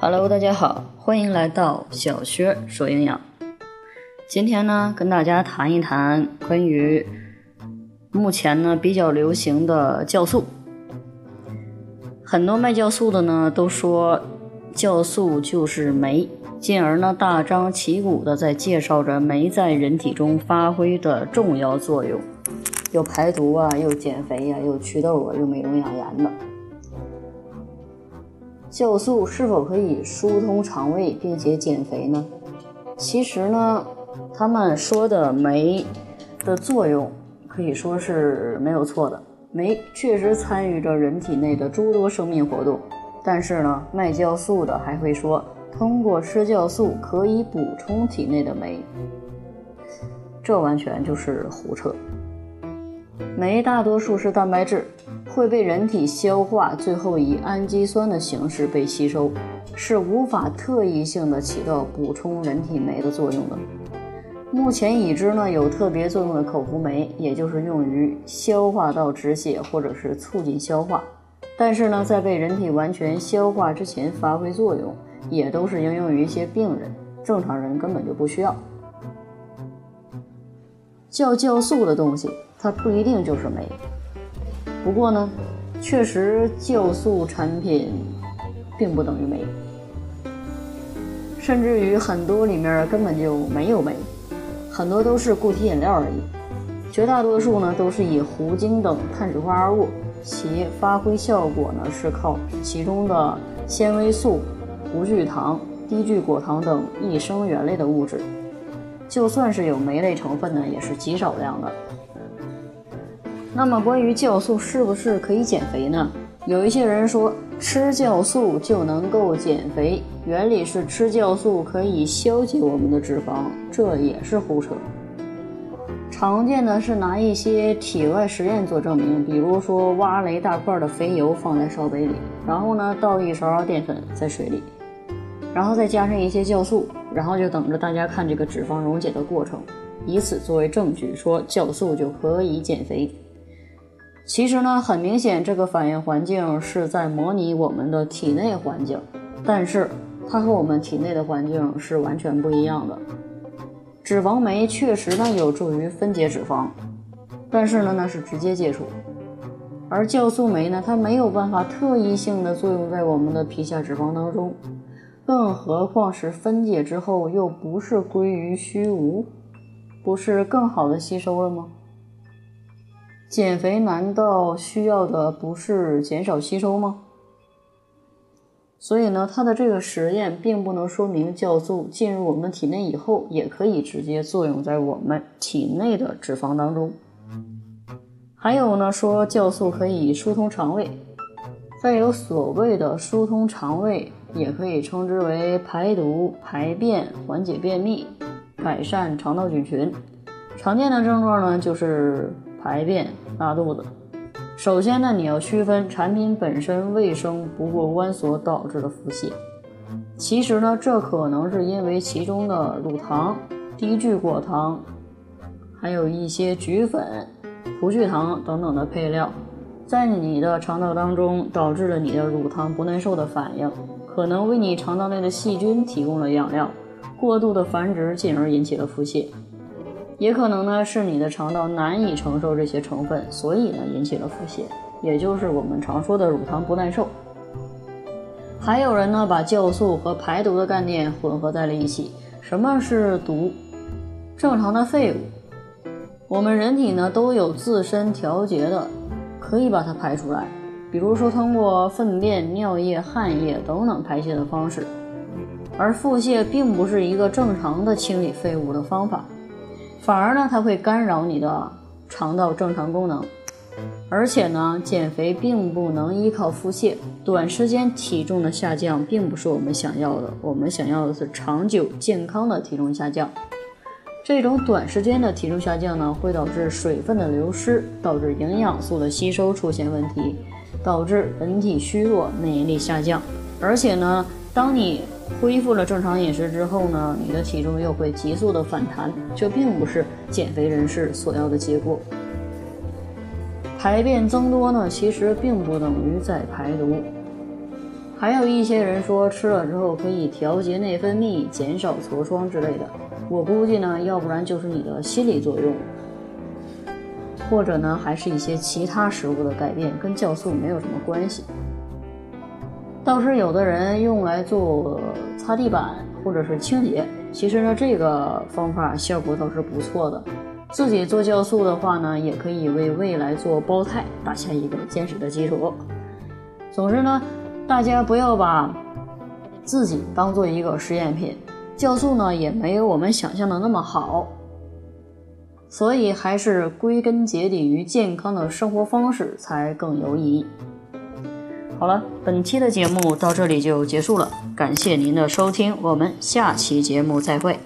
Hello，大家好，欢迎来到小薛说营养。今天呢，跟大家谈一谈关于目前呢比较流行的酵素。很多卖酵素的呢都说酵素就是酶，进而呢大张旗鼓的在介绍着酶在人体中发挥的重要作用，又排毒啊，又减肥呀，又祛痘啊，又美容养颜的。酵素是否可以疏通肠胃并且减肥呢？其实呢，他们说的酶的作用可以说是没有错的。酶确实参与着人体内的诸多生命活动，但是呢，卖酵素的还会说通过吃酵素可以补充体内的酶，这完全就是胡扯。酶大多数是蛋白质。会被人体消化，最后以氨基酸的形式被吸收，是无法特异性的起到补充人体酶的作用的。目前已知呢有特别作用的口服酶，也就是用于消化道止血或者是促进消化，但是呢在被人体完全消化之前发挥作用，也都是应用于一些病人，正常人根本就不需要。叫酵素的东西，它不一定就是酶。不过呢，确实酵素产品并不等于酶，甚至于很多里面根本就没有酶，很多都是固体饮料而已。绝大多数呢都是以糊精等碳水化合物，其发挥效果呢是靠其中的纤维素、无聚糖、低聚果糖等益生元类的物质。就算是有酶类成分呢，也是极少量的。那么关于酵素是不是可以减肥呢？有一些人说吃酵素就能够减肥，原理是吃酵素可以消解我们的脂肪，这也是胡扯。常见的是拿一些体外实验做证明，比如说挖了一大块的肥油放在烧杯里，然后呢倒一勺淀粉在水里，然后再加上一些酵素，然后就等着大家看这个脂肪溶解的过程，以此作为证据说酵素就可以减肥。其实呢，很明显，这个反应环境是在模拟我们的体内环境，但是它和我们体内的环境是完全不一样的。脂肪酶确实呢有助于分解脂肪，但是呢那是直接接触，而酵素酶呢它没有办法特异性的作用在我们的皮下脂肪当中，更何况是分解之后又不是归于虚无，不是更好的吸收了吗？减肥难道需要的不是减少吸收吗？所以呢，它的这个实验并不能说明酵素进入我们体内以后也可以直接作用在我们体内的脂肪当中。还有呢，说酵素可以疏通肠胃，再有所谓的疏通肠胃，也可以称之为排毒、排便、缓解便秘、改善肠道菌群。常见的症状呢，就是。排便、拉肚子。首先呢，你要区分产品本身卫生不过关所导致的腹泻。其实呢，这可能是因为其中的乳糖、低聚果糖，还有一些菊粉、葡聚糖等等的配料，在你的肠道当中导致了你的乳糖不耐受的反应，可能为你肠道内的细菌提供了养料，过度的繁殖，进而引起了腹泻。也可能呢是你的肠道难以承受这些成分，所以呢引起了腹泻，也就是我们常说的乳糖不耐受。还有人呢把酵素和排毒的概念混合在了一起。什么是毒？正常的废物，我们人体呢都有自身调节的，可以把它排出来，比如说通过粪便、尿液、汗液等等排泄的方式。而腹泻并不是一个正常的清理废物的方法。反而呢，它会干扰你的肠道正常功能，而且呢，减肥并不能依靠腹泻，短时间体重的下降并不是我们想要的，我们想要的是长久健康的体重下降。这种短时间的体重下降呢，会导致水分的流失，导致营养素的吸收出现问题，导致人体虚弱、免疫力下降，而且呢，当你恢复了正常饮食之后呢，你的体重又会急速的反弹，这并不是减肥人士所要的结果。排便增多呢，其实并不等于在排毒。还有一些人说吃了之后可以调节内分泌、减少痤疮之类的。我估计呢，要不然就是你的心理作用，或者呢，还是一些其他食物的改变，跟酵素没有什么关系。倒是有的人用来做擦地板或者是清洁，其实呢，这个方法效果倒是不错的。自己做酵素的话呢，也可以为未来做胞胎打下一个坚实的基础。总之呢。大家不要把自己当做一个实验品，酵素呢也没有我们想象的那么好，所以还是归根结底于健康的生活方式才更有意义。好了，本期的节目到这里就结束了，感谢您的收听，我们下期节目再会。